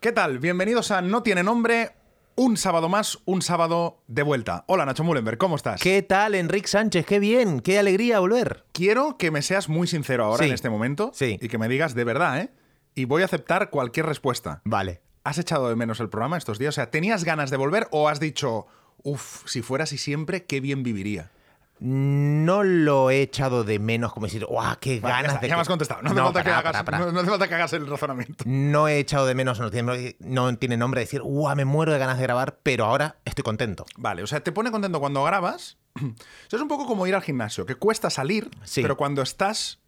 ¿Qué tal? Bienvenidos a No Tiene Nombre, un sábado más, un sábado de vuelta. Hola Nacho Mullenberg, ¿cómo estás? ¿Qué tal, Enrique Sánchez? ¡Qué bien! ¡Qué alegría volver! Quiero que me seas muy sincero ahora Sí. en este momento Sí. y que me digas de verdad, ¿eh? Y voy a aceptar cualquier respuesta. Vale. ¿Has echado de menos el programa estos días? O sea, ¿tenías ganas de volver o has dicho, uff, si fuera así siempre, qué bien viviría? No lo he echado de menos como decir, ¡guau, qué Vale, ya ganas está, de ya que-". me has contestado. No No, hagas, hace falta que hagas el razonamiento. No he echado de menos, no tiene, no tiene nombre decir, ¡guau, me muero de ganas de grabar! Pero ahora estoy contento. Vale, o sea, te pone contento cuando grabas. Es un poco como ir al gimnasio, que cuesta salir, Sí. pero cuando estás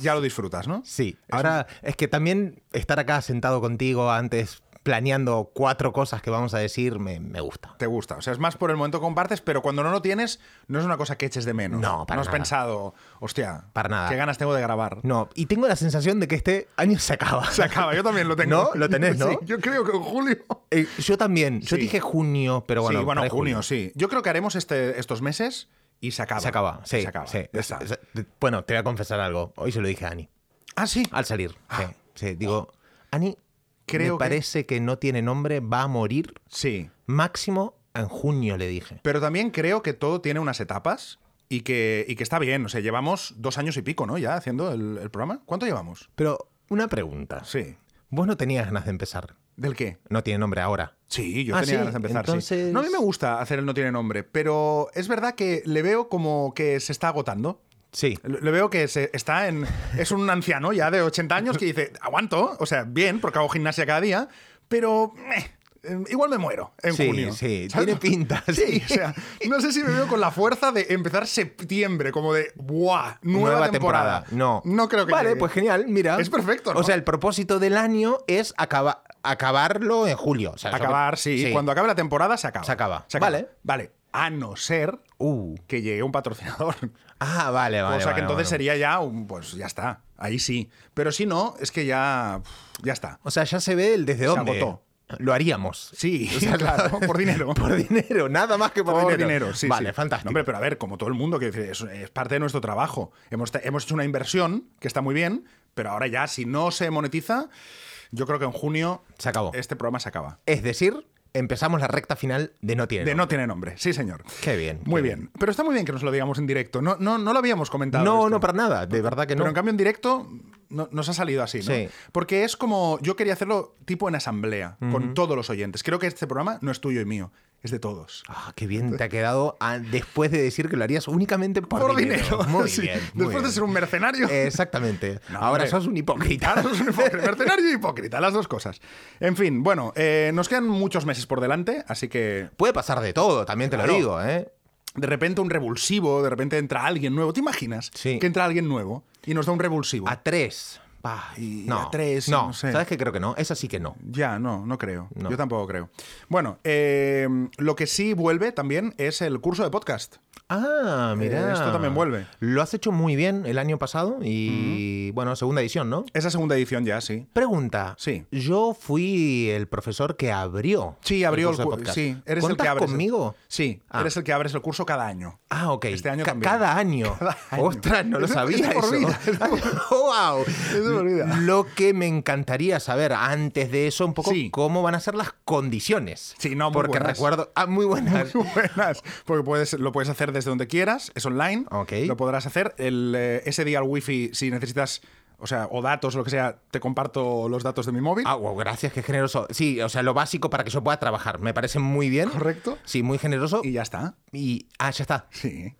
ya lo disfrutas, ¿no? Sí. Ahora, es que también estar acá sentado contigo antes, planeando cuatro cosas que vamos a decir, me, me gusta. Te gusta. O sea, es más por el momento que compartes, pero cuando no lo tienes, no es una cosa que eches de menos. No, para No has nada. pensado, hostia, Para nada. qué ganas tengo de grabar. No, y tengo la sensación de que este año se acaba. Se acaba, yo también lo tengo. ¿No? Lo tenés, ¿no? Sí, yo creo que en julio. Eh, yo también. Yo Sí. dije junio, pero bueno. sí, bueno, junio, sí. Yo creo que haremos este, estos meses y se acaba. Se acaba, sí. Se acaba. sí. Ya está. Es- es- Bueno, te voy a confesar algo. Hoy se lo dije a Ani. Ah, sí. Al salir. Sí, sí. Digo, Ani, Creo me que- parece que... no tiene nombre, va a morir Sí. máximo en junio, le dije. Pero también creo que todo tiene unas etapas y que, y que está bien. O sea, llevamos dos años y pico, ¿no? Ya haciendo el, el programa. ¿Cuánto llevamos? Pero una pregunta. Sí. Vos no tenías ganas de empezar. ¿Del qué? No tiene nombre ahora. Sí, yo Ah, tenía sí, ganas de empezar. sí. entonces- No, a mí me gusta hacer el no tiene nombre, pero es verdad que le veo como que se está agotando. Sí. Le veo que se está en. Es un anciano ya de 80 años que dice, aguanto, o sea, bien, porque hago gimnasia cada día, pero. eh, eh, igual me muero en Sí, junio. sí, ¿Sabes? tiene pinta, Sí, sí. o sea, no sé si me veo con la fuerza de empezar septiembre, como de, ¡buah! Nueva, temporada. No. No creo que. Vale, llegue. pues genial, mira. Es perfecto, ¿no? O sea, el propósito del año es acaba- acabarlo en julio. O sea, Acabar, sí. Cuando acabe la temporada se acaba. Se acaba. Vale. Vale. A no ser Uh. que llegue un patrocinador. Ah, vale, vale. o sea que entonces sería ya un. Pues ya está. Ahí sí. Pero si no, es que ya. Ya está. O sea, ya se ve el desde Se dónde. agotó. Lo haríamos. Sí, O sea, claro, por dinero. Por dinero, nada más que por, Por dinero. dinero, sí. Vale, sí. fantástico. No, hombre, pero a ver, como todo el mundo, que es, es parte de nuestro trabajo. Hemos, hemos hecho una inversión que está muy bien, pero ahora ya, si no se monetiza, yo creo que en junio Se acabó. este programa se acaba. Es decir, empezamos la recta final de No Tiene De no Nombre. tiene nombre, sí, señor. Qué bien. Muy qué bien. Pero está muy bien que nos lo digamos en directo. No, no, no lo habíamos comentado. No, esto. no, para nada. De verdad que no. Pero en cambio en directo no- nos ha salido así, ¿no? Sí. Porque es como, yo quería hacerlo tipo en asamblea, con todos los oyentes. Creo que este programa no es tuyo y mío, es de todos. Ah, qué bien te ha quedado ah, después de decir que lo harías únicamente por, Por dinero. Muy Sí. bien. muy Después de ser un mercenario. Exactamente. No, Ahora hombre. sos un hipócrita. Ahora sos un hipócrita, mercenario y hipócrita, las dos cosas. En fin, bueno, eh, nos quedan muchos meses por delante, así que Puede pasar de todo, también te Claro. lo digo, ¿eh? de repente un revulsivo, de repente entra alguien nuevo. ¿Te imaginas Sí. que entra alguien nuevo y nos da un revulsivo? A tres. Y no. No, no sé. ¿sabes qué creo que no? Esa sí que no. Ya, no, no creo. No. Yo tampoco creo. Bueno, eh, lo que sí vuelve también es el curso de podcast. Ah, mira. Eh, esto también vuelve. Lo has hecho muy bien el año pasado y, bueno, segunda edición, ¿no? Esa segunda edición ya, sí. Pregunta. Sí. Yo fui el profesor que abrió. Sí, abrió el curso de podcast. Sí, eres el que ¿Cuentas abres. el- conmigo? Sí, Ah. eres el que abres el curso cada año. Ah, ok. Este año Ca- también. Cada año. Cada año. Ostras, no lo sabía es eso. wow. Lo que me encantaría saber antes de eso, un poco Sí. cómo van a ser las condiciones. Sí, no, muy Porque buenas. recuerdo. Ah, muy buenas. Muy buenas. Porque puedes, lo puedes hacer desde donde quieras, es online. Lo podrás hacer. El, eh, ese día al wifi, si necesitas, o sea, o datos, lo que sea, te comparto los datos de mi móvil. Ah, wow, gracias, qué generoso. Sí, o sea, lo básico para que yo pueda trabajar. Me parece muy bien. Correcto. Sí, muy generoso. Y ya está. Y. Ah, ya está. Sí.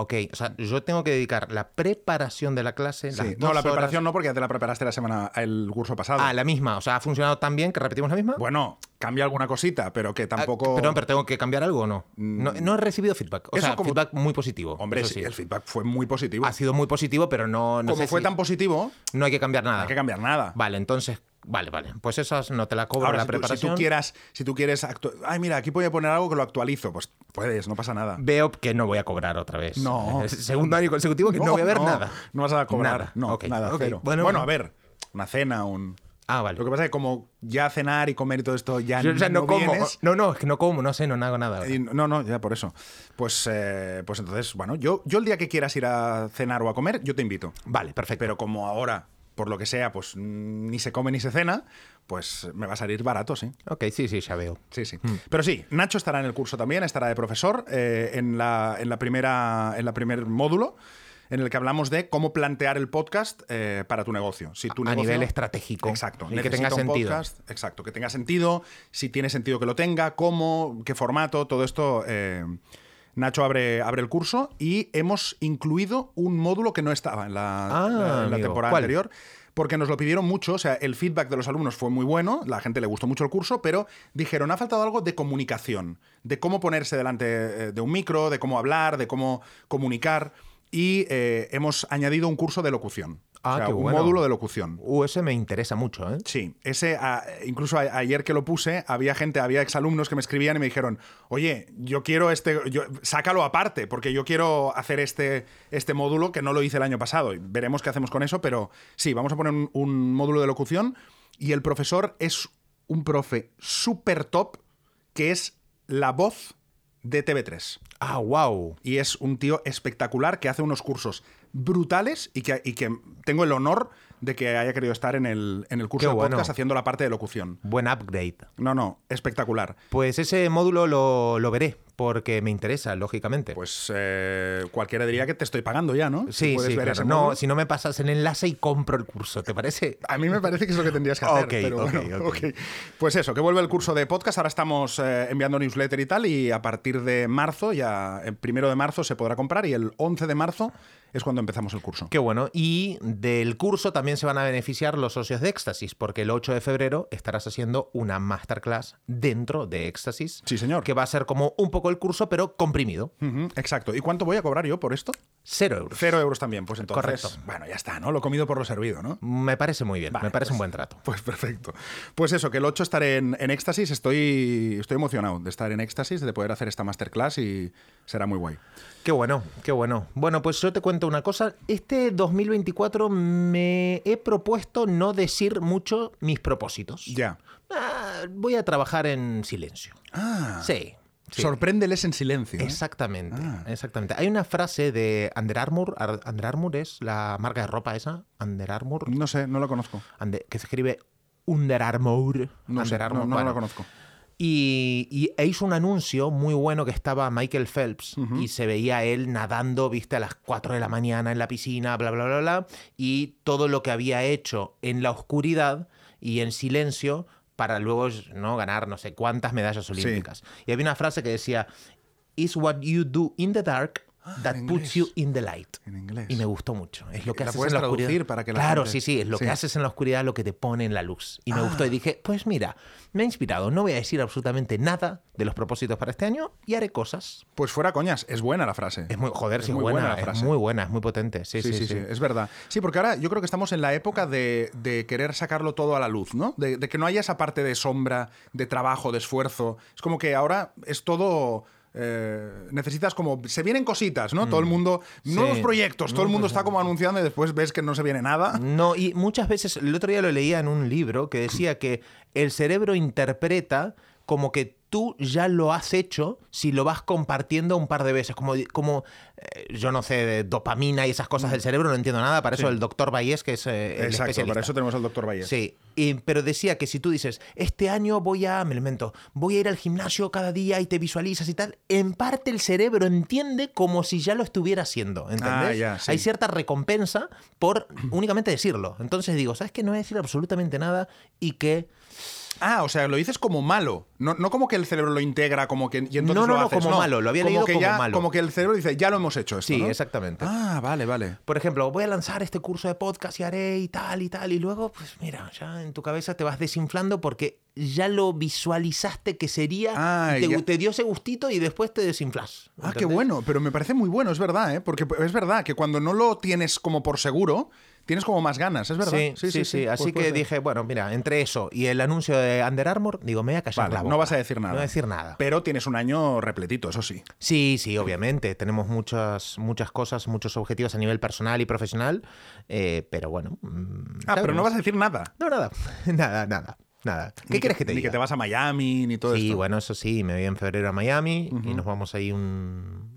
Ok, o sea, yo tengo que dedicar la preparación de la clase. Sí. las No, la preparación horas- no, porque ya te la preparaste la semana, el curso pasado. Ah, la misma. O sea, ¿ha funcionado tan bien que repetimos la misma? Bueno, cambia alguna cosita, pero que Ah, tampoco. Perdón, pero tengo que cambiar algo o no? No, no he recibido feedback. O Eso sea, como- feedback muy positivo. Hombre, sí, sí. el feedback fue muy positivo. Ha sido muy positivo, pero no, no Como sé fue si- tan positivo, No hay que cambiar nada. no hay que cambiar nada. Vale, entonces, vale, vale. Pues esas no te la cobro Ahora, la si tú, si preparación. tú quieras, si tú quieres Ay, mira, aquí voy a poner algo que lo actualizo. Pues puedes, no pasa nada. Veo que no voy a cobrar otra vez. No. Segundo año consecutivo que no, voy a ver nada. No vas a cobrar. Nada. No, Ok, nada, cero. Bueno, Bueno, bueno. a ver, una cena, un. Ah, vale. Lo que pasa es que como ya cenar y comer y todo esto ya Yo ya no, como. vienes, No, no, es que no como, no sé, no hago nada. y no, no, ya por eso. Pues, eh, pues entonces, bueno, yo, yo el día que quieras ir a cenar o a comer, yo te invito. Vale, perfecto. Pero como ahora por lo que sea, pues mm, ni se come ni se cena, pues me va a salir barato, sí. Ok, sí, sí, ya veo. Sí, sí. Pero sí, Nacho estará en el curso también, estará de profesor eh, en, la, en la primera en la primer módulo en el que hablamos de cómo plantear el podcast eh, para tu negocio. Si tu a negocio- nivel estratégico. Exacto. Y que tenga sentido. podcast, exacto, que tenga sentido, si tiene sentido que lo tenga, cómo, qué formato, todo esto. eh, Nacho abre, abre el curso y hemos incluido un módulo que no estaba en la, Ah, la- en la amigo. temporada ¿Cuál? anterior. Porque nos lo pidieron mucho, o sea, el feedback de los alumnos fue muy bueno, la gente le gustó mucho el curso, pero dijeron, ha faltado algo de comunicación, de cómo ponerse delante eh, de un micro, de cómo hablar, de cómo comunicar, y eh, hemos añadido un curso de locución. Ah, o sea, qué un bueno. módulo de locución. Uh, ese me interesa mucho, ¿eh? Sí, ese, a- incluso a- ayer que lo puse, había gente, había exalumnos que me escribían y me dijeron, oye, yo quiero este, yo- sácalo aparte, porque yo quiero hacer este, este módulo que no lo hice el año pasado. Y veremos qué hacemos con eso, pero sí, vamos a poner un, un módulo de locución y el profesor es un profe súper top que es la voz de TV3. Ah, wow. Y es un tío espectacular que hace unos cursos brutales y que, y que tengo el honor de que haya querido estar en el, en el curso Qué de bueno. podcast haciendo la parte de locución. Buen upgrade. No, no, espectacular. Pues ese módulo lo, lo veré, porque me interesa, lógicamente. Pues eh, cualquiera diría que te estoy pagando ya, ¿no? Si sí, puedes sí, ver claro. ese No, si no me pasas el enlace y compro el curso, ¿te parece? A mí me parece que es lo que tendrías que hacer. Ok, pero ok, bueno, ok. ok. Pues eso, que vuelve el curso de podcast. Ahora estamos eh, enviando newsletter y tal. Y a partir de marzo, ya el primero de marzo se podrá comprar. Y el 11 de marzo es cuando empezamos el curso. Qué bueno. Y del curso también se van a beneficiar los socios de Éxtasis, porque el 8 de febrero estarás haciendo una masterclass dentro de Éxtasis. Sí, señor. Que va a ser como un poco el curso, pero comprimido. Exacto. ¿Y cuánto voy a cobrar yo por esto? Cero euros. Cero euros también. Pues entonces, Correcto. bueno, ya está, ¿no? Lo comido por lo servido, ¿no? Me parece muy bien, Vale, me parece pues- un buen trato. Pues perfecto. Pues eso, que el 8 estaré en, en éxtasis. Estoy, estoy emocionado de estar en éxtasis, de poder hacer esta masterclass y será muy guay. Qué bueno, qué bueno. Bueno, pues yo te cuento una cosa. Este 2024 me he propuesto no decir mucho mis propósitos. Ya. Ah, voy a trabajar en silencio. Ah, Sí. Sí. sorpréndeles en silencio. ¿eh? Exactamente, Ah. exactamente. Hay una frase de Under Armour. Ar- Under Armour es la marca de ropa esa. Under Armour. No sé, no lo conozco. Que se escribe Under Armour. No sé, Under Armour, no, no bueno. lo conozco. Y, y e hizo un anuncio muy bueno que estaba Michael Phelps y se veía él nadando, viste, a las 4 de la mañana en la piscina, bla, bla, bla, bla, y todo lo que había hecho en la oscuridad y en silencio para luego ¿no? ganar no sé cuántas medallas olímpicas. Y había una frase que decía, is what you do in the dark that en puts you in the light. En inglés. Y me gustó mucho. Es lo que ¿La haces en la oscuridad. para que la claro, gente- sí, sí, es lo Sí. que haces en la oscuridad lo que te pone en la luz. Y me gustó Ah. y dije, pues mira, me ha inspirado. No voy a decir absolutamente nada de los propósitos para este año y haré cosas. Pues fuera coñas, es buena la frase. Es muy, joder, Es sí, es muy buena, buena la es frase. muy buena, es muy potente. Sí, Sí, sí, sí, es verdad. Sí, porque ahora yo creo que estamos en la época de, de querer sacarlo todo a la luz, ¿no? De, de que no haya esa parte de sombra, de trabajo, de esfuerzo. Es como que ahora es todo. Eh, necesitas como. Se vienen cositas, ¿no? Todo el mundo. Nuevos Mm. Proyectos, todo el mundo está como anunciando y después ves que no se viene nada. No, y muchas veces, el otro día lo leía en un libro que decía que el cerebro interpreta como que tú ya lo has hecho si lo vas compartiendo un par de veces. Como, como eh, yo no sé, de dopamina y esas cosas del cerebro, no entiendo nada. Para eso Sí. el doctor Bayes, que es eh, el Exacto, especialista. para eso tenemos al doctor Valle. Sí, y- pero decía que si tú dices, este año voy a, me lo invento, voy a ir al gimnasio cada día y te visualizas y tal, en parte el cerebro entiende como si ya lo estuviera haciendo, ¿entendés? Ah, ya, sí. Hay cierta recompensa por únicamente decirlo. Entonces digo, ¿sabes qué? No voy a decir absolutamente nada y que... Ah, o sea, lo dices como malo. No, no como que el cerebro lo integra, como que. Y entonces No, no, lo no, haces, como malo, lo había leído que como ya- malo. Como que el cerebro dice, ya lo hemos hecho esto. Sí, ¿no? exactamente. Ah, vale, vale. Por ejemplo, voy a lanzar este curso de podcast y haré y tal y tal. Y luego, pues mira, ya en tu cabeza te vas desinflando porque ya lo visualizaste que sería. Ah, te, ya. te dio ese gustito y después te desinflas. Ah, qué bueno, pero me parece muy bueno, es verdad, ¿eh? Porque es verdad que cuando no lo tienes como por seguro, tienes como más ganas, es verdad. Sí, sí, sí. Así Pues puede que dije, bueno, mira, entre eso y el anuncio de Under Armour, digo, me voy a callar Vale, la boca. no vas a decir nada. No voy a decir nada. Pero tienes un año repletito, eso sí. Sí, sí, obviamente. Tenemos muchas, muchas cosas, muchos objetivos a nivel personal y profesional. eh, pero bueno. mm, Ah, pero no vas a decir nada. No, nada. nada, nada. Nada. ¿Qué Ni quieres que te Ni diga? que te vas a Miami, ni todo sí, esto. bueno, eso sí, me voy en febrero a Miami y nos vamos ahí un...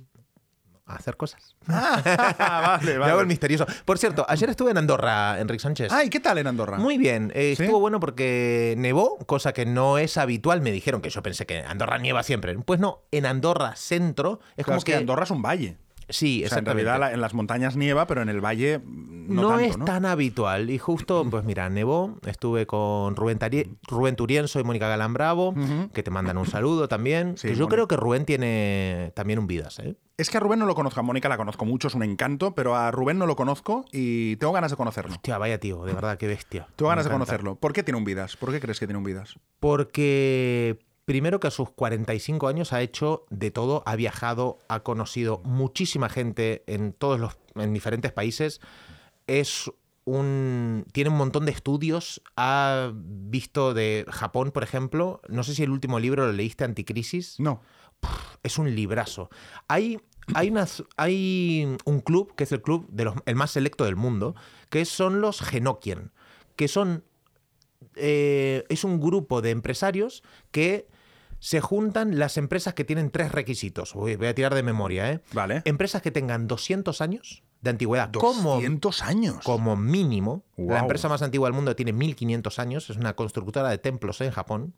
a hacer cosas. Ah, vale, Me hago el vale. misterioso. Por cierto, ayer estuve en Andorra, Enrique Sánchez. Ay, ¿qué tal en Andorra? Muy bien, eh, ¿Sí? estuvo bueno porque nevó, cosa que no es habitual. Me dijeron que yo pensé que Andorra nieva siempre. Pues no, en Andorra centro es Claro, como es que, Andorra es un valle. Sí, O sea, en realidad en las montañas nieva, pero en el valle no, no, tanto, es ¿no? tan habitual. Y justo, pues mira, nevó. Estuve con Rubén, Tari- Rubén Turienzo y Mónica Galán Bravo, que te mandan un saludo también. Sí, que yo creo que Rubén tiene también un Vidas, ¿eh? Es que a Rubén no lo conozco, a Mónica la conozco mucho, es un encanto, pero a Rubén no lo conozco y tengo ganas de conocerlo. Hostia, vaya tío, de verdad, qué bestia. Tengo Me ganas de conocerlo. ¿Por qué tiene un Vidas? ¿Por qué crees que tiene un Vidas? Porque primero que a sus 45 años ha hecho de todo, ha viajado, ha conocido muchísima gente en todos los en diferentes países. Es un tiene un montón de estudios, ha visto de Japón, por ejemplo, no sé si el último libro lo leíste Anticrisis. No. Es un librazo. Hay hay, hay un club, que es el club de los, el más selecto del mundo, que son los Genokien, que son eh, es un grupo de empresarios que se juntan las empresas que tienen tres requisitos. Uy, voy a tirar de memoria, ¿eh? Vale. Empresas que tengan 200 años de antigüedad como, 200 años. como mínimo. La empresa más antigua del mundo tiene 1500 años, es una constructora de templos en Japón.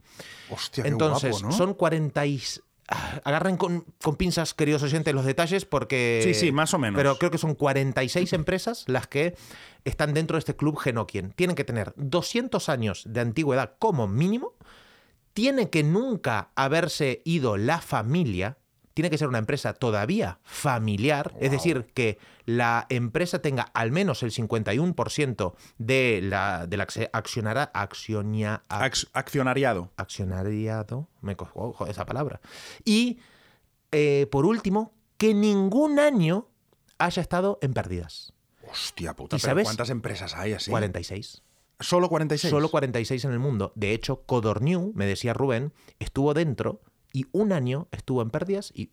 Hostia, qué Entonces, guapo, ¿no? son 40 y... ah, Agarren con, con pinzas, queridos oyentes, los detalles porque... Sí, sí, más o menos. Pero creo que son 46 empresas las que están dentro de este club Genokien. Tienen que tener 200 años de antigüedad como mínimo. Tiene que nunca haberse ido la familia. Tiene que ser una empresa todavía familiar. Es decir, que la empresa tenga al menos el 51% de la, del accionara- accionia- Ac- accionariado. accionariado, me cojo ojo, esa palabra. Y eh, por último, que ningún año haya estado en pérdidas. Hostia puta, ¿Y pero sabes? ¿cuántas empresas hay así? 46. Solo 46. Solo 46 en el mundo. De hecho, Codorniu, me decía Rubén, estuvo dentro y un año estuvo en pérdidas y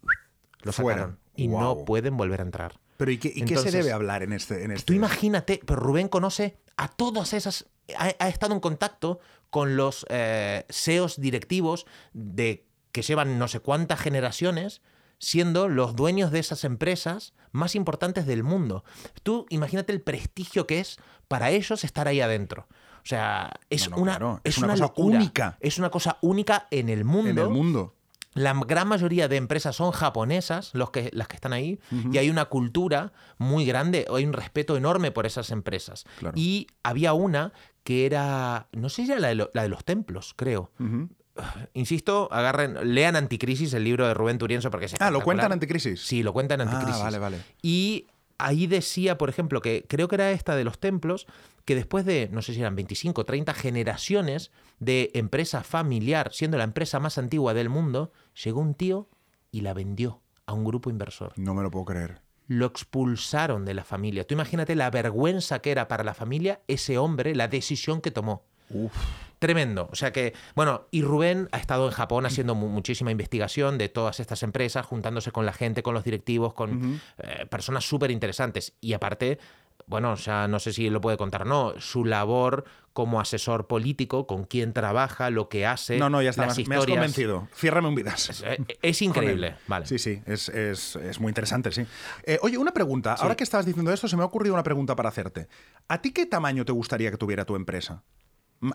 lo Fuera. sacaron. Y no pueden volver a entrar. Pero ¿y qué, y qué se debe hablar en este, en este? Tú imagínate, pero Rubén conoce a todas esas, ha, ha estado en contacto con los eh, CEOs directivos de que llevan no sé cuántas generaciones siendo los dueños de esas empresas más importantes del mundo. Tú imagínate el prestigio que es para ellos estar ahí adentro. O sea, es No, no, una, claro, es es una una cosa locura. única. Es una cosa única en el mundo. En el mundo. La gran mayoría de empresas son japonesas, los que, las que están ahí, y hay una cultura muy grande, hay un respeto enorme por esas empresas. Claro. Y había una que era, no sé si era la de, lo- la de los templos, creo. Insisto, agarren, lean Anticrisis, el libro de Rubén Turienzo, porque es Ah, ¿lo cuentan anticrisis? Sí, lo cuentan en Anticrisis. Ah, vale, vale. Y ahí decía, por ejemplo, que creo que era esta de los templos, que después de, no sé si eran 25 o 30 generaciones de empresa familiar, siendo la empresa más antigua del mundo, llegó un tío y la vendió a un grupo inversor. No me lo puedo creer. Lo expulsaron de la familia. Tú imagínate la vergüenza que era para la familia ese hombre, la decisión que tomó. Uf. Tremendo. O sea que, bueno, y Rubén ha estado en Japón haciendo mu- muchísima investigación de todas estas empresas, juntándose con la gente, con los directivos, con eh, personas súper interesantes. Y aparte, bueno, ya no sé si lo puede contar o no, su labor como asesor político, con quién trabaja, lo que hace. No, no, ya está. las Me has- me has historias. convencido. Ciérrame un vidas. Eh, Es increíble. Con él. Vale. Sí, sí, es, es- es muy interesante, sí. Eh, oye, una pregunta. Ahora que estabas diciendo esto, se me ha ocurrido una pregunta para hacerte. ¿A ti qué tamaño te gustaría que tuviera tu empresa?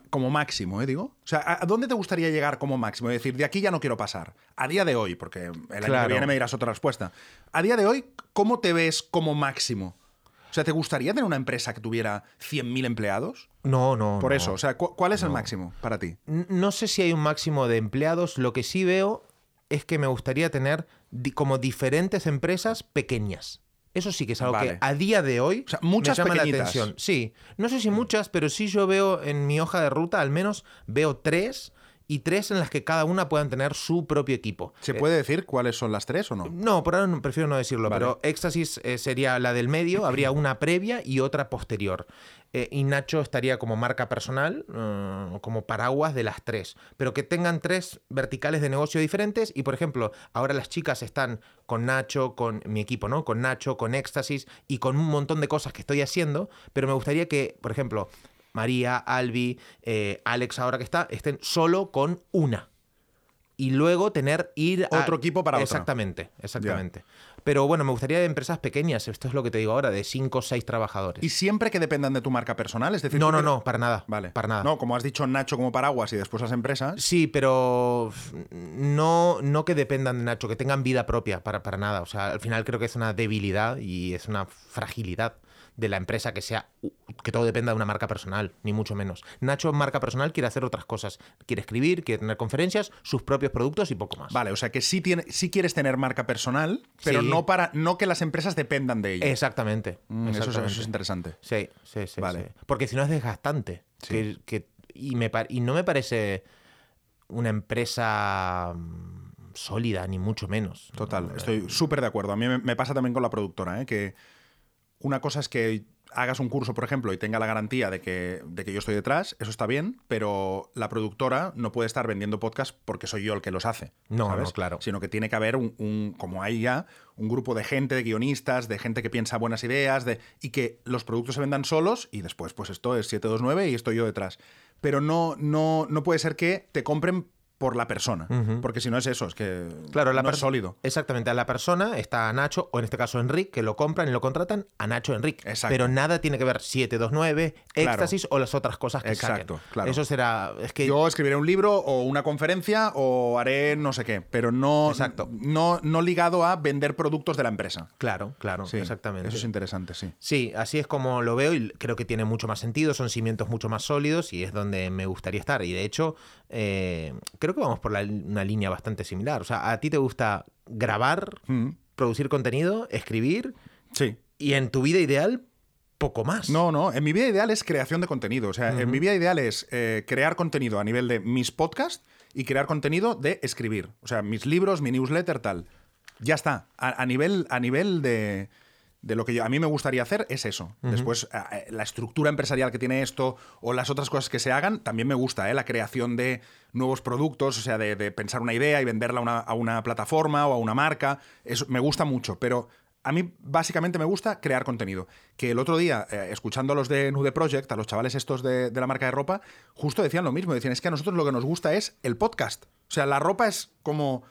Como máximo, ¿eh? Digo. O sea, ¿a dónde te gustaría llegar como máximo? Es decir, de aquí ya no quiero pasar. A día de hoy, porque el año que viene me dirás otra respuesta. A día de hoy, ¿cómo te ves como máximo? O sea, ¿te gustaría tener una empresa que tuviera 100.000 empleados? No, no. Por no. eso, o sea, ¿cu- ¿cuál es el máximo para ti? No sé si hay un máximo de empleados. Lo que sí veo es que me gustaría tener como diferentes empresas pequeñas. Eso sí que es algo Vale. que a día de hoy O sea, muchas me llama pequeñitas. la atención. Sí, no sé si muchas, pero sí yo veo en mi hoja de ruta al menos veo tres y tres en las que cada una puedan tener su propio equipo. ¿Se Eh, puede decir cuáles son las tres o no? no, por ahora no- prefiero no decirlo, Vale. pero Éxtasis eh, sería la del medio, habría una previa y otra posterior. Eh, y Nacho estaría como marca personal, eh, como paraguas de las tres, pero que tengan tres verticales de negocio diferentes y, por ejemplo, ahora las chicas están con Nacho, con mi equipo, ¿no? Con Nacho, con Éxtasis y con un montón de cosas que estoy haciendo, pero me gustaría que, por ejemplo, María, Albi, eh, Alex ahora que está, estén solo con una y luego tener ir a Otro equipo para otra. Exactamente, exactamente. Pero bueno, me gustaría de empresas pequeñas, esto es lo que te digo ahora, de 5 o 6 trabajadores. Y siempre que dependan de tu marca personal, es decir, no, no, no, para nada. Vale. Para nada. No, como has dicho Nacho como paraguas y después las empresas. Sí, pero no, no que dependan de Nacho, que tengan vida propia, para, para nada. O sea, al final creo que es una debilidad y es una fragilidad de la empresa que sea que todo dependa de una marca personal, ni mucho menos. Nacho, marca personal, quiere hacer otras cosas. Quiere escribir, quiere tener conferencias, sus propios productos y poco más. Vale, o sea que sí, tiene, sí quieres tener marca personal, pero Sí. no para no que las empresas dependan de ella. Exactamente. Mm, eso, es- exactamente. eso es interesante. Sí, sí, sí. Vale. sí. Porque si no es desgastante. Sí. Que- que- y, me, y no me parece una empresa mm, sólida, ni mucho menos. Total, estoy súper de acuerdo. A mí me, me pasa también con la productora, ¿eh? que una cosa es que hagas un curso, por ejemplo, y tenga la garantía de que, de que yo estoy detrás, eso está bien, pero la productora no puede estar vendiendo podcast porque soy yo el que los hace. No, ¿sabes? no, claro. Sino que tiene que haber un, un- como hay ya, un grupo de gente, de guionistas, de gente que piensa buenas ideas, de, y que los productos se vendan solos y después, pues esto es 729 y estoy yo detrás. Pero no, no, no puede ser que te compren por la persona, porque si no es eso, es que Claro, la no es sólido. Exactamente, a la persona está Nacho, o en este caso Enrique, que lo compran y lo contratan a Nacho Enrique. Exacto. Pero nada tiene que ver 729, Claro. Éxtasis o las otras cosas que Exacto, saquen. claro. Eso será. Es que. Yo escribiré un libro o una conferencia o haré no sé qué, pero no, Exacto. no, no ligado a vender productos de la empresa. Claro, claro, Sí, exactamente. Eso es interesante, sí. Sí, así es como lo veo y creo que tiene mucho más sentido, son cimientos mucho más sólidos y es donde me gustaría estar. Y de hecho, eh, creo que vamos por la- una línea bastante similar. O sea, a ti te gusta grabar, Mm, producir contenido, escribir Sí. y en tu vida ideal, poco más. No, no. En mi vida ideal es creación de contenido. O sea, en mi vida ideal es eh, crear contenido a nivel de mis podcasts y crear contenido de escribir. O sea, mis libros, mi newsletter, tal. Ya está. A, a nivel, a nivel de, de lo que yo- a mí me gustaría hacer es eso. Después, a- a- la estructura empresarial que tiene esto o las otras cosas que se hagan, también me gusta, ¿eh? La creación de nuevos productos, o sea, de, de pensar una idea y venderla a una, a una plataforma o a una marca. Eso me gusta mucho, pero a mí básicamente me gusta crear contenido. Que el otro día, eh, escuchando a los de Nude Project, a los chavales estos de, de la marca de ropa, justo decían lo mismo. Decían, es que a nosotros lo que nos gusta es el podcast. O sea, la ropa es como...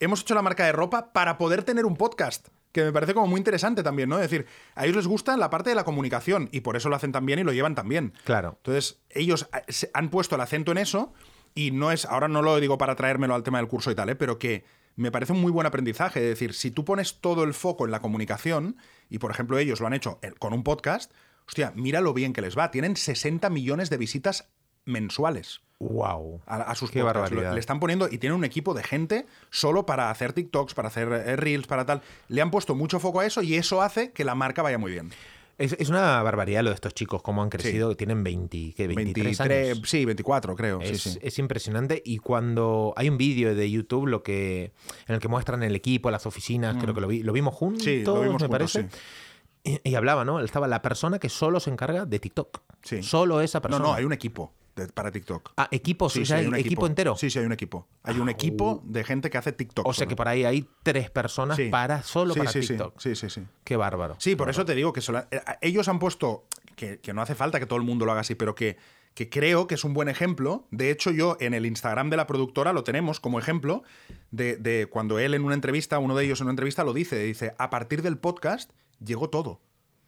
Hemos hecho la marca de ropa para poder tener un podcast. Que me parece como muy interesante también, ¿no? Es decir, a ellos les gusta la parte de la comunicación y por eso lo hacen tan bien y lo llevan tan bien. Claro. Entonces, ellos eh, han puesto el acento en eso y no es, ahora no lo digo para traérmelo al tema del curso y tal, ¿eh? pero que me parece un muy buen aprendizaje. Es decir, si tú pones todo el foco en la comunicación, y por ejemplo ellos lo han hecho eh, con un podcast, hostia, mira lo bien que les va. Tienen 60 millones de visitas mensuales Wow. a, a sus Qué podcasts. barbaridad. Le están poniendo y tienen un equipo de gente solo para hacer TikToks, para hacer eh, Reels, para tal. Le han puesto mucho foco a eso y eso hace que la marca vaya muy bien. Es, es una barbaridad lo de estos chicos, cómo han crecido, tienen 20, ¿qué? 23 años. sí, 24 creo. Es, sí, sí. es impresionante y cuando hay un vídeo de YouTube lo que en el que muestran el equipo, las oficinas, creo que lo, vi, lo vimos juntos, Mm. Sí, lo vimos me juntos, parece. Y, y hablaba, ¿no? Estaba la persona que solo se encarga de TikTok. Sí. Solo esa No, persona. no, hay un equipo de- para TikTok. Ah, equipos, Sí, o sí, sea, hay hay un equipo. entero. Sí, sí, hay un equipo. Hay un Ah, equipo de gente que hace TikTok. O sea solo. que por ahí hay tres personas Sí. para solo Sí, para. TikTok. Sí, sí, sí. Qué bárbaro. Sí, por eso te digo que eh, ellos han puesto, que, que no hace falta que todo el mundo lo haga así, pero que, que creo que es un buen ejemplo. De hecho, yo en el Instagram de la productora lo tenemos como ejemplo de, de cuando él en una entrevista, uno de ellos en una entrevista lo dice, dice, a partir del podcast llegó todo.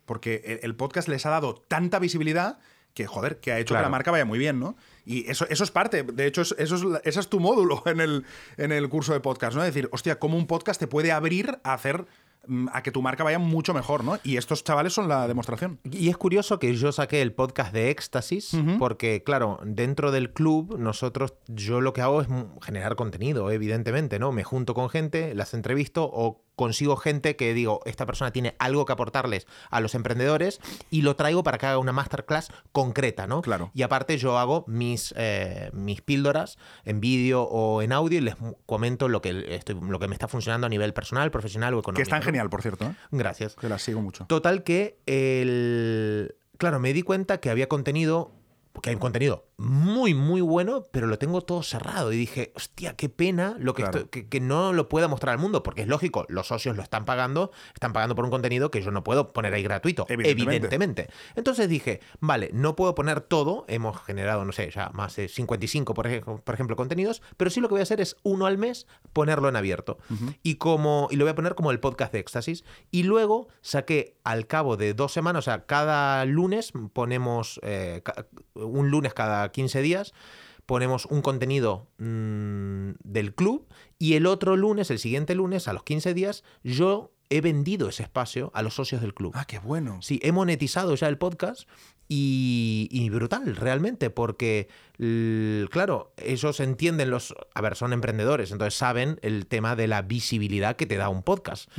Porque el podcast les ha dado tanta visibilidad que, joder, que ha hecho que la marca vaya muy bien, ¿no? Y eso, eso es parte, de hecho, es- eso es, ese es tu módulo en el, en el curso de podcast, ¿no? Es decir, hostia, cómo un podcast te puede abrir a hacer mm, a que tu marca vaya mucho mejor, ¿no? Y estos chavales son la demostración. Y es curioso que yo saqué el podcast de Éxtasis, porque, claro, dentro del club, nosotros, yo lo que hago es generar contenido, evidentemente, ¿no? Me junto con gente, las entrevisto o consigo gente que digo, esta persona tiene algo que aportarles a los emprendedores y lo traigo para que haga una masterclass concreta, ¿no? Claro. Y aparte yo hago mis, eh, mis píldoras en vídeo o en audio y les comento lo que, estoy, lo que me está funcionando a nivel personal, profesional o económico. Que es tan ¿no? genial, por cierto, ¿eh? Gracias. Que la sigo mucho. Total que el... Claro, me di cuenta que había contenido porque hay un contenido muy, muy bueno, pero lo tengo todo cerrado. Y dije, hostia, qué pena lo que, Claro. que, que no lo pueda mostrar al mundo, porque es lógico, los socios lo están pagando, están pagando por un contenido que yo no puedo poner ahí gratuito, Evidentemente. evidentemente. Entonces dije, vale, no puedo poner todo, hemos generado, no sé, ya más de 55, por ejemplo, por ejemplo contenidos, pero sí lo que voy a hacer es uno al mes, ponerlo en abierto. Y como y lo voy a poner como el podcast de Éxtasis. Y luego saqué al cabo de dos semanas, o sea, cada lunes ponemos, eh, un lunes cada 15 días, ponemos un contenido mm, del club y el otro lunes, el siguiente lunes, a los 15 días, yo he vendido ese espacio a los socios del club. Ah, qué bueno. Sí, he monetizado ya el podcast y, y brutal, realmente, porque, claro, ellos entienden los... A ver, son emprendedores, entonces saben el tema de la visibilidad que te da un podcast.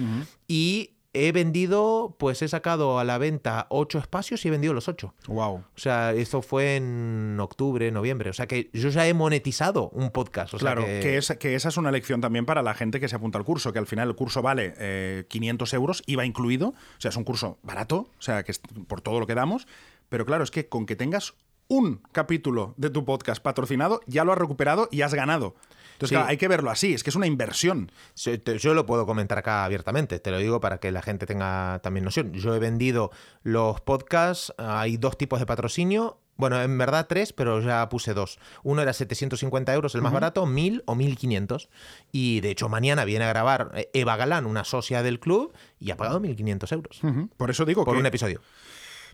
Y he vendido, pues he sacado a la venta ocho espacios y he vendido los ocho. Wow. O sea, esto fue en octubre, noviembre. O sea que yo ya he monetizado un podcast. O sea Claro, que, que, es- que esa es una lección también para la gente que se apunta al curso, que al final el curso vale eh, 500 euros, IVA incluido, o sea, es un curso barato, o sea, que es por todo lo que damos, pero claro, es que con que tengas un capítulo de tu podcast patrocinado, ya lo has recuperado y has ganado. Entonces, Sí. claro, hay que verlo así, es que es una inversión. Te- Yo lo puedo comentar acá abiertamente, te lo digo para que la gente tenga también noción. Yo he vendido los podcasts, hay dos tipos de patrocinio. Bueno, en verdad tres, pero ya puse dos. Uno era 750 euros, el más barato, 1000 o 1500. Y de hecho, mañana viene a grabar eh, Eva Galán, una socia del club, y ha pagado 1500 euros. Por eso digo por que un episodio.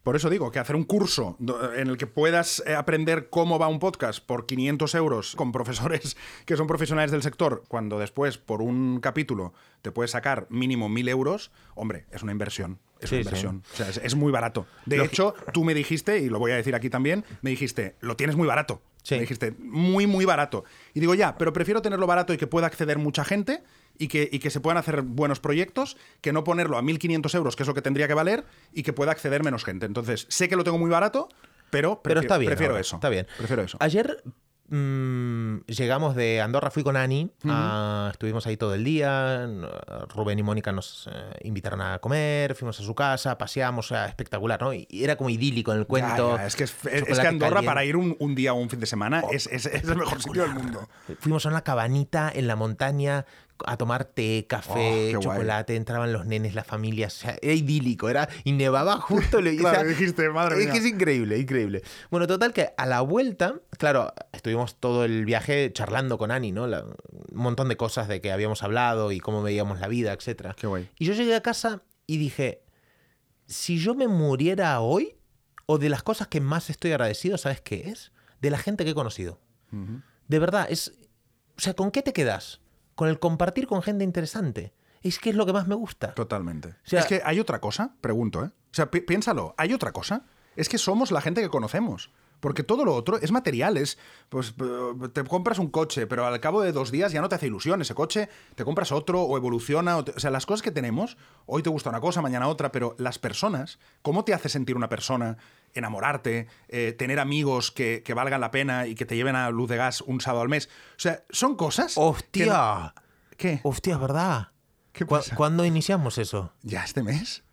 Por eso digo que hacer un curso en el que puedas eh, aprender cómo va un podcast por 500 euros con profesores que son profesionales del sector, cuando después por un capítulo te puedes sacar mínimo 1000 euros, hombre, es una inversión. Es Sí, una sí. inversión. O sea, es, es muy barato. De hecho, tú me dijiste, y lo voy a decir aquí también, me dijiste, lo tienes muy barato. Sí. Me dijiste, muy, muy barato. Y digo, ya, pero prefiero tenerlo barato y que pueda acceder mucha gente y que, y que se puedan hacer buenos proyectos que no ponerlo a 1.500 euros, que es lo que tendría que valer, y que pueda acceder menos gente. Entonces, sé que lo tengo muy barato, pero, Pero prefi- está bien. prefiero ahora, eso. Está bien. Prefiero eso. Ayer mm, llegamos de Andorra, fui con Ani, ah, estuvimos ahí todo el día. Rubén y Mónica nos eh, invitaron a comer, fuimos a su casa, paseamos, o sea, espectacular, ¿no? Y, era como idílico en el cuento. ya, es que, es, es que chocolate Andorra caliente. para ir un, un día o un fin de semana es, es- es el mejor sitio del mundo. Fuimos a una cabanita en la montaña a tomar té, café, Oh, guay. chocolate, entraban los nenes, las familias, o sea, era idílico, era y nevaba justo. lo- o Claro, sea, dijiste, madre es que es increíble, increíble. Bueno, total que a la vuelta, claro, estuvimos todo el viaje charlando con Ani, ¿no? La- un montón de cosas de que habíamos hablado y cómo veíamos la vida, etcétera. Qué guay. Y yo llegué a casa y dije, si yo me muriera hoy, o de las cosas que más estoy agradecido, ¿sabes qué es? De la gente que he conocido. De verdad, es. O sea, ¿con qué te quedas? Con el compartir con gente interesante. Es que es lo que más me gusta. Totalmente. sea- es que hay otra cosa, pregunto, ¿eh? O sea, pi- piénsalo, ¿hay otra cosa? Es que somos la gente que conocemos. Porque todo lo otro es material, es, pues te compras un coche, pero al cabo de dos días ya no te hace ilusión ese coche, te compras otro o evoluciona, o, te- o sea, las cosas que tenemos, hoy te gusta una cosa, mañana otra, pero las personas, ¿cómo te hace sentir una persona? Enamorarte, eh, tener amigos que, que valgan la pena y que te lleven a luz de gas un sábado al mes. O sea, son cosas... que ¡Hostia! ¿Qué? ¡Hostia, es verdad! ¿Qué ¿Cu- pasa? ¿Cuándo iniciamos eso? ¿Ya este mes?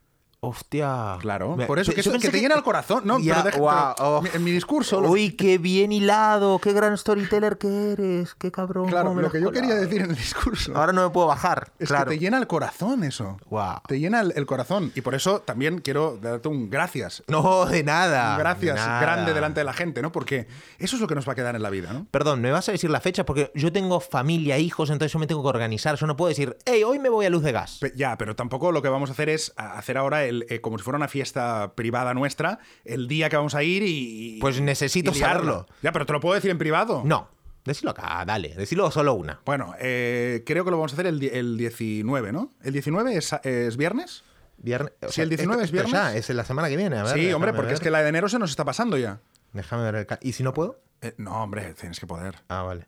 ¡Hostia! Claro, Me- por eso, que, eso- que te llena el corazón. No, Ya, pero deja- guau, pero oh. mi- en mi discurso. lo- Uy, qué bien hilado, qué gran storyteller que eres, qué cabrón. claro, lo que yo colado. quería decir en el discurso Ahora no me puedo bajar. es claro. que te llena el corazón eso. Guau. Te llena el, el corazón. Y por eso también quiero darte un gracias. No, de nada. Un gracias de nada. grande delante de la gente, ¿no? Porque eso es lo que nos va a quedar en la vida, ¿no? Perdón, ¿me vas a decir la fecha? Porque yo tengo familia, hijos, entonces yo me tengo que organizar. Yo no puedo decir, hey, hoy me voy a luz de gas. Pe- Ya, pero tampoco lo que vamos a hacer es hacer ahora el, eh, como si fuera una fiesta privada nuestra, el día que vamos a ir y. Pues necesito y saberlo. Ya, pero te lo puedo decir en privado. No, decilo acá, dale. Decilo solo una. Bueno, eh, creo que lo vamos a hacer el, el 19, ¿no? ¿El 19 es, es viernes? Viernes. o Sí, el 19 es viernes. ya, es la semana que viene. a ver, sí, hombre, porque ver. es que la de enero se nos está pasando ya. Déjame ver el ¿Y si no puedo? Eh, no, hombre, tienes que poder. Ah, vale.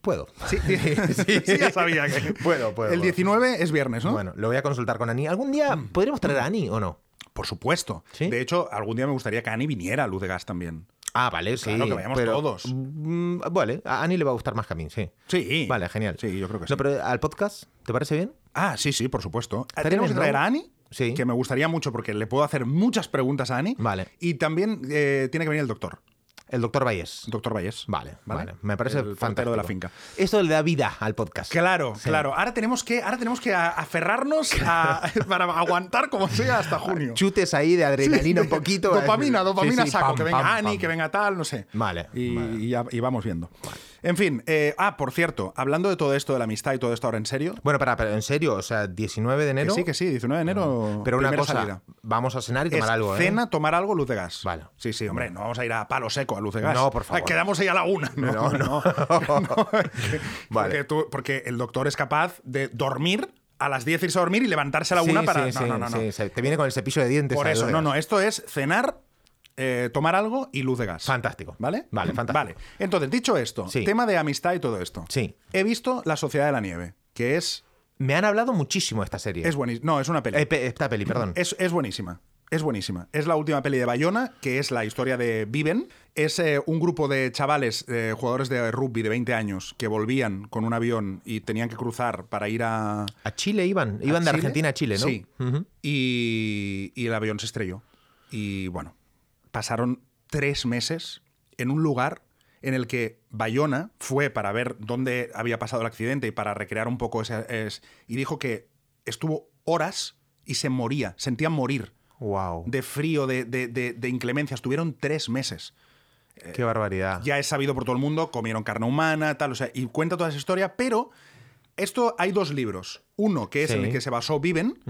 Puedo. Sí, sí, sí, ya sabía que. Puedo, puedo, El puedo. 19 es viernes, ¿no? Bueno, lo voy a consultar con Ani. ¿Algún día podríamos traer a Ani o no? Por supuesto. ¿Sí? De hecho, algún día me gustaría que Ani viniera a Luz de Gas también. Ah, vale, sí. Claro, que vayamos pero- todos. Mm, vale, a Ani le va a gustar más que a mí, sí. Sí. Vale, genial. Sí, yo creo que sí. No, pero al podcast, ¿te parece bien? Ah, sí, sí, por supuesto. Estaría Tenemos que traer ¿no? a Ani, Sí. que me gustaría mucho porque le puedo hacer muchas preguntas a Ani. Vale. Y también eh, tiene que venir el doctor. El doctor Vallés. Doctor Vallés. Vale, vale, Me parece El fantástico. de la finca. Esto le da vida al podcast. Claro, Sí. claro. Ahora tenemos que, ahora tenemos que aferrarnos a- para aguantar como sea hasta junio. Chutes ahí de adrenalina un poquito. Dopamina, Sí, dopamina sí, saco. pam, que venga pam, Ani, pam. que venga tal, no sé. Vale, Y, vale. y ya- y vamos viendo. En fin. eh, ah, por cierto, hablando de todo esto de la amistad y todo esto ahora en serio. Bueno, para, pero en serio, o sea, 19 de Que enero. sí, que sí, 19 de enero. Pero una cosa, salida. vamos a cenar y tomar Es algo, ¿eh? cena, tomar algo, luz de gas. Vale. Sí, sí, hombre, no vamos a ir a palo seco a luz de gas. No, por favor. Ah, Quedamos ahí a la una. No, no. no. porque, Vale. tú- porque el doctor es capaz de dormir a las 10 irse a dormir y levantarse a la Sí, una para. sí, no, sí, no, no, no. sí. Te viene con el cepillo de dientes. Por eso, no, no. Esto es cenar, eh, tomar algo y luz de gas. Fantástico. ¿Vale? Vale, fantástico. Vale. Entonces, dicho esto, Sí. tema de amistad y todo esto. Sí. He visto La Sociedad de la Nieve, que es. Me han hablado muchísimo de esta serie. Es buenísima. No, es una peli. Eh, pe- esta peli, perdón. Es, es buenísima. Es buenísima. Es la última peli de Bayona, que es la historia de Viven. Es eh, un grupo de chavales, eh, jugadores de rugby de 20 años, que volvían con un avión y tenían que cruzar para ir a. A Chile iban. Iban de. Argentina a Chile, ¿no? Sí. Ujú. y, y el avión se estrelló. Y bueno, pasaron tres meses en un lugar en el que Bayona fue para ver dónde había pasado el accidente y para recrear un poco ese. es- y dijo que estuvo horas y se moría, sentía morir Wow. de frío, de, de, de- de inclemencia. Estuvieron tres meses. Qué barbaridad. Ya es sabido por todo el mundo, comieron carne humana, tal, o sea, y cuenta toda esa historia, pero esto hay dos libros. Uno que es Sí. en el que se basó Viven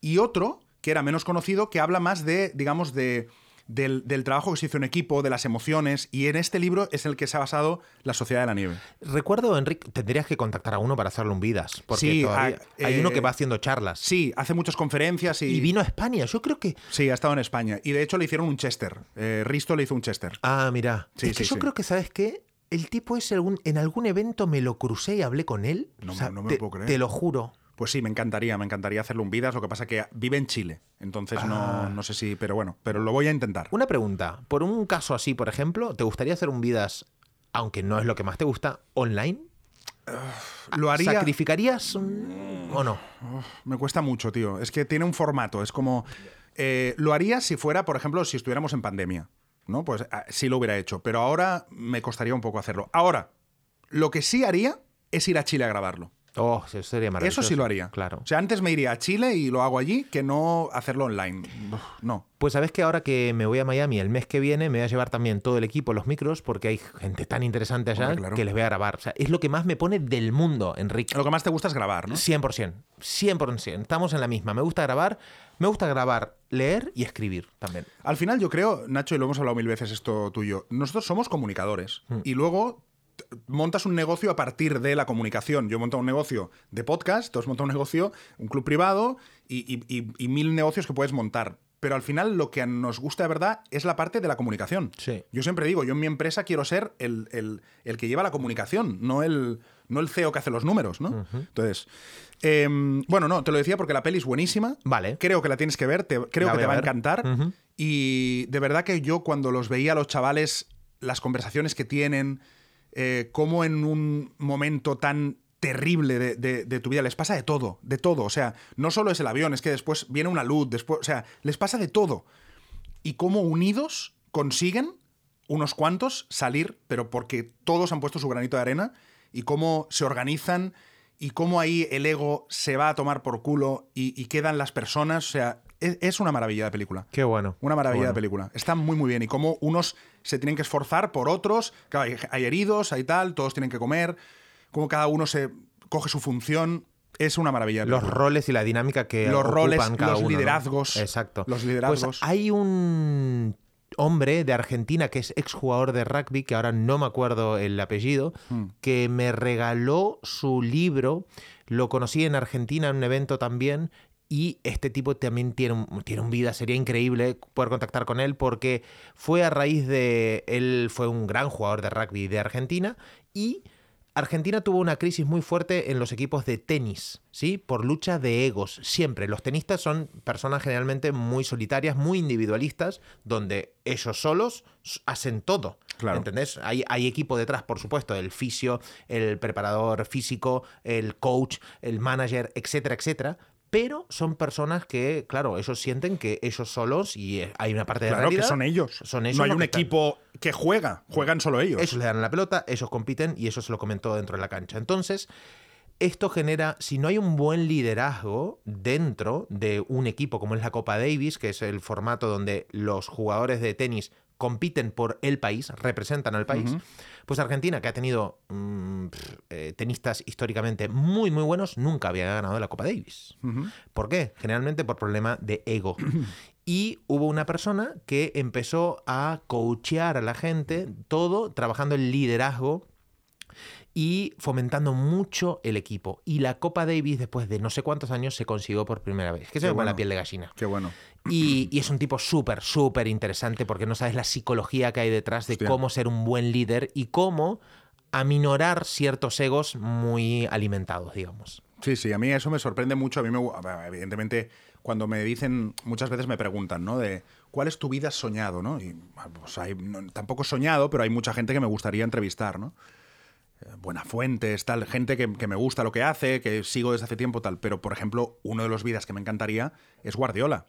y otro que era menos conocido, que habla más de, digamos, de, del, del trabajo que se hizo en equipo, de las emociones, y en este libro es el que se ha basado La Sociedad de la Nieve. Recuerdo, Enrique, tendrías que contactar a uno para hacerle un vidas. Porque Sí, todavía- hay- hay eh, uno que va haciendo charlas. Sí, hace muchas conferencias y... Y vino a España. Yo creo que. Sí, ha estado en España. Y de hecho le hicieron un Chester. Eh, Risto le hizo un Chester. Ah, mira. Sí, es que sí, yo sí. creo que, ¿sabes qué? El tipo es algún, en algún evento me lo crucé y hablé con él. No O sea, no me lo puedo creer. Te lo juro. Pues sí, me encantaría, me encantaría hacerle un Vidas, lo que pasa que vive en Chile. Entonces Ah. no, no sé si, pero bueno, pero lo voy a intentar. Una pregunta. Por un caso así, por ejemplo, ¿te gustaría hacer un vidas, aunque no es lo que más te gusta, online? Lo haría... ¿Sacrificarías un- o no? Me cuesta mucho, tío. Es que tiene un formato. Es como. eh, lo haría si fuera, por ejemplo, si estuviéramos en pandemia. ¿No? Pues ah, sí lo hubiera hecho. Pero ahora me costaría un poco hacerlo. Ahora, lo que sí haría es ir a Chile a grabarlo. Oh, eso sería maravilloso. Eso sí lo haría. Claro. O sea, antes me iría a Chile y lo hago allí que no hacerlo online. No. Pues sabes que ahora que me voy a Miami el mes que viene, me voy a llevar también todo el equipo, los micros, porque hay gente tan interesante allá Hombre, claro. que les voy a grabar. O sea, es lo que más me pone del mundo, Enrique. Lo que más te gusta es grabar, ¿no? 100%. 100%. Estamos en la misma. Me gusta grabar. Me gusta grabar, leer y escribir también. Al final yo creo, Nacho, y lo hemos hablado mil veces esto tuyo, nosotros somos comunicadores Hmm. y luego montas un negocio a partir de la comunicación. Yo he montado un negocio de podcast, tú has montado un negocio, un club privado y, y- y- y mil negocios que puedes montar. Pero al final lo que nos gusta de verdad es la parte de la comunicación. Sí. Yo siempre digo, yo en mi empresa quiero ser el, el- el que lleva la comunicación, no el, no el CEO que hace los números, ¿no? Entonces, em, bueno, no, te lo decía porque la peli es buenísima. Vale. Creo que la tienes que ver, te- creo La que te va a encantar. Y de verdad que yo cuando los veía a los chavales, las conversaciones que tienen, eh, cómo en un momento tan terrible de, tu vida les pasa de todo, de todo. O sea, no solo es el avión, es que después viene una luz, después, o sea, les pasa de todo. Y cómo unidos consiguen unos cuantos salir, pero porque todos han puesto su granito de arena, y cómo se organizan, y cómo ahí el ego se va a tomar por culo y, y quedan las personas. O sea, es, es una maravilla de película. Qué bueno. Una maravilla de película. Está muy, muy bien. Y cómo unos se tienen que esforzar por otros. Claro, hay, hay heridos, hay tal, todos tienen que comer. Cómo cada uno se coge su función. Es una maravilla. Los roles y la dinámica que Los ocupan roles, cada los uno, ¿no? liderazgos. Exacto. Los liderazgos. Pues hay un hombre de Argentina que es exjugador de rugby, que ahora no me acuerdo el apellido, Hmm. que me regaló su libro. Lo conocí en Argentina en un evento también. Y este tipo también tiene un, tiene un vida, sería increíble poder contactar con él porque fue a raíz de, él fue un gran jugador de rugby de Argentina y Argentina tuvo una crisis muy fuerte en los equipos de tenis, ¿sí? Por lucha de egos. Siempre. Los tenistas son personas generalmente muy solitarias, muy individualistas, donde ellos solos hacen todo. Claro. ¿Entendés? Hay, hay equipo detrás, por supuesto, el fisio, el preparador físico, el coach, el manager, etcétera, etcétera. Pero son personas que, claro, ellos sienten que ellos solos, y eh, hay una parte de Claro realidad, que son ellos. Son ellos no hay un que están- equipo que juega, juegan solo ellos. ellos le dan la pelota, ellos compiten y eso se lo comentó dentro de la cancha. Entonces, esto genera, si no hay un buen liderazgo dentro de un equipo como es la Copa Davis, que es el formato donde los jugadores de tenis compiten por el país, representan al país, pues Argentina, que ha tenido mm, eh, tenistas históricamente muy, muy buenos, nunca había ganado la Copa Davis. ¿Por qué? Generalmente por problema de ego. Y hubo una persona que empezó a coachear a la gente, todo trabajando el liderazgo y fomentando mucho el equipo. Y la Copa Davis, después de no sé cuántos años, se consiguió por primera vez. Que se me bueno. la piel de gallina. Qué bueno. Y, y es un tipo súper, súper interesante porque no sabes la psicología que hay detrás de Hostia. cómo ser un buen líder y cómo aminorar ciertos egos muy alimentados, digamos. Sí, sí, a mí eso me sorprende mucho. A mí, me, evidentemente, cuando me dicen, muchas veces me preguntan, ¿no? De cuál es tu vida soñado, ¿no? Y pues, hay, no- tampoco soñado, pero hay mucha gente que me gustaría entrevistar, ¿no? Buenafuentes, tal, gente que, que me gusta lo que hace, que sigo desde hace tiempo, tal. Pero, por ejemplo, uno de los vidas que me encantaría es Guardiola.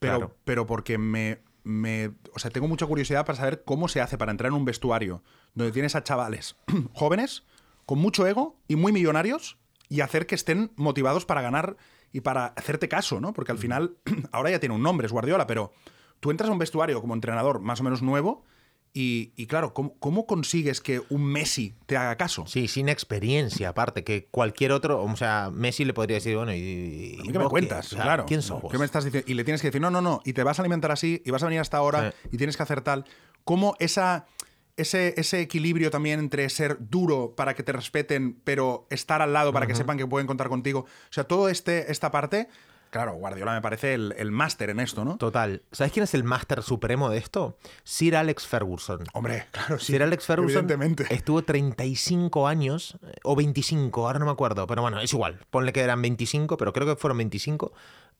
Pero, Claro. pero porque me, me. O sea, tengo mucha curiosidad para saber cómo se hace para entrar en un vestuario donde tienes a chavales jóvenes, con mucho ego y muy millonarios, y hacer que estén motivados para ganar y para hacerte caso, ¿no? Porque al final, ahora ya tiene un nombre, es Guardiola, pero tú entras a un vestuario como entrenador más o menos nuevo. Y, y claro, ¿cómo, cómo consigues que un Messi te haga caso? Sí, sin experiencia, aparte, que cualquier otro, o sea, Messi le podría decir, bueno, y... ¿A mí y ¿Qué me cuentas? O sea, claro. ¿Quién sos vos? ¿Qué me estás diciendo? Y le tienes que decir, no, no, no, y te vas a alimentar así, y vas a venir hasta ahora, Sí. y tienes que hacer tal. ¿Cómo esa, ese, ese equilibrio también entre ser duro para que te respeten, pero estar al lado para que sepan que pueden contar contigo? O sea, todo este, esta parte, claro, Guardiola me parece el, el máster en esto, ¿no? Total. ¿Sabes quién es el máster supremo de esto? Sir Alex Ferguson. Hombre, claro, sí. Sir Alex Ferguson Evidentemente. estuvo 35 años, eh, o 25, ahora no me acuerdo, pero bueno, es igual. Ponle que eran 25, pero creo que fueron 25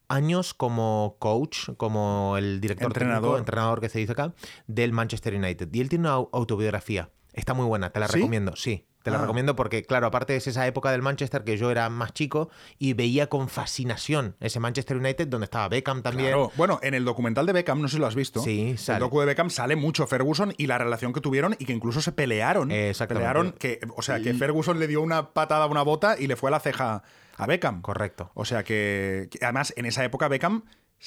años como coach, como el director Entrenador. técnico, entrenador que se dice acá, del Manchester United. Y él tiene una au- autobiografía. Está muy buena, te la ¿Sí? recomiendo, sí. Te la Ah. recomiendo porque, claro, aparte es esa época del Manchester que yo era más chico y veía con fascinación ese Manchester United donde estaba Beckham también. Claro. Bueno, en el documental de Beckham, no sé si lo has visto. Sí, El docu de Beckham sale mucho Ferguson y la relación que tuvieron y que incluso se pelearon. Exactamente. Pelearon que, o sea, que Ferguson le dio una patada a una bota y le fue a la ceja a Beckham. Correcto. O sea que, que además en esa época Beckham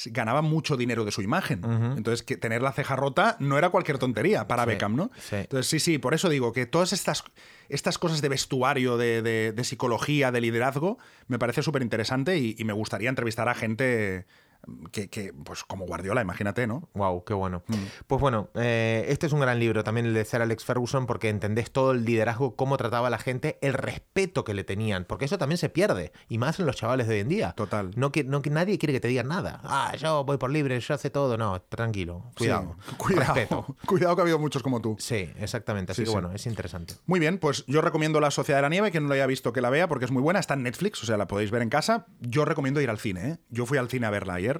ganaba mucho dinero de su imagen. Entonces, que tener la ceja rota no era cualquier tontería para Sí, Beckham, ¿no? sí. Entonces, sí, sí, por eso digo que todas estas, estas cosas de vestuario, de, de- de psicología, de liderazgo, me parece súper interesante y, y me gustaría entrevistar a gente que, que, pues como Guardiola, imagínate, ¿no? Wow, qué bueno. Mm. Pues bueno, eh, este es un gran libro también el de Sir Alex Ferguson porque entendés todo el liderazgo, cómo trataba a la gente, el respeto que le tenían, porque eso también se pierde, y más en los chavales de hoy en día. Total. No que, no que nadie quiere que te digan nada. Ah, yo voy por libre, yo sé todo. No, tranquilo, cuidado. Sí, cuidado. Respeto. Cuidado que ha habido muchos como tú. Sí, exactamente. Así Sí, que sí. bueno, es interesante. Muy bien, pues yo recomiendo La Sociedad de la Nieve, que no lo haya visto que la vea porque es muy buena, está en Netflix, o sea, la podéis ver en casa. Yo recomiendo ir al cine, ¿eh? Yo fui al cine a verla ayer.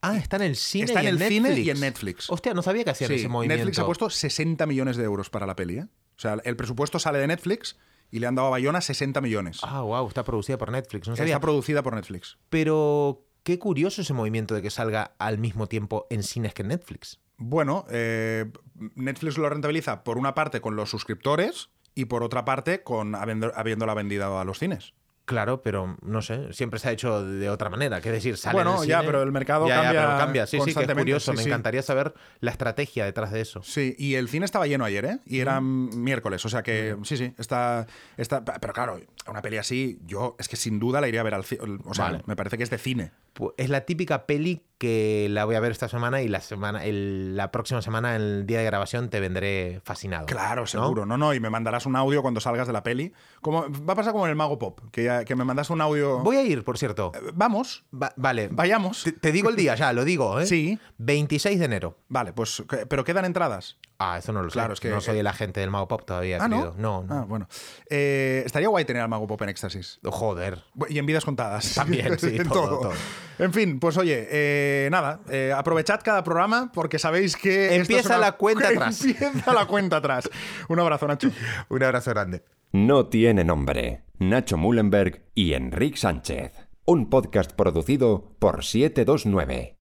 Ah, está en el cine. Está y en el Netflix. cine y en Netflix. Hostia, no sabía que hacían Sí, ese movimiento. Netflix ha puesto 60 millones de euros para la peli, ¿eh? O sea, el presupuesto sale de Netflix y le han dado a Bayona 60 millones. Ah, wow, está producida por Netflix. No sabía. Está producida por Netflix. Pero qué curioso ese movimiento de que salga al mismo tiempo en cines que en Netflix. Bueno, eh, Netflix lo rentabiliza por una parte con los suscriptores y por otra parte con habiendo- habiéndola vendida a los cines. Claro, pero no sé, siempre se ha hecho de otra manera. Que es decir, sale Bueno, ya, cine- pero el mercado Ya, ya, cambia pero cambia. Sí, sí, que es curioso. sí, Me sí. encantaría saber la estrategia detrás de eso. Sí, y el cine estaba lleno ayer, ¿eh? Y era miércoles, o sea que sí, sí, está, está... Pero claro, una peli así, yo es que sin duda la iría a ver al cine. O sea, Vale. me parece que es de cine. Es la típica peli que la voy a ver esta semana y la semana, el- la próxima semana, el día de grabación, te vendré fascinado. Claro, seguro. ¿no? no, y me mandarás un audio cuando salgas de la peli. Como, va a pasar como en el Mago Pop, que, ya- que me mandas un audio... Voy a ir, por cierto. Eh, Vamos, Va- vale. vayamos. Te, te digo el día, ya, lo digo, ¿eh? Sí. 26 de enero. Vale, pues, ¿qué- ¿pero quedan entradas? Ah, eso no lo sé. Claro, es que- no soy el agente del Mago Pop todavía, Ah, ¿no? querido. No, no. Ah, bueno. Eh, estaría guay tener al Mago Pop en éxtasis. Joder. Bu- Y en vidas contadas. También, sí, En todo, todo. En fin, pues oye, eh, nada, eh, aprovechad cada programa porque sabéis que. esto es Empieza una- la cuenta atrás. Empieza la cuenta atrás. Un abrazo, Nacho. Un abrazo grande. No tiene nombre. Nacho Mullenberg y Enrique Sánchez. un podcast producido por 729.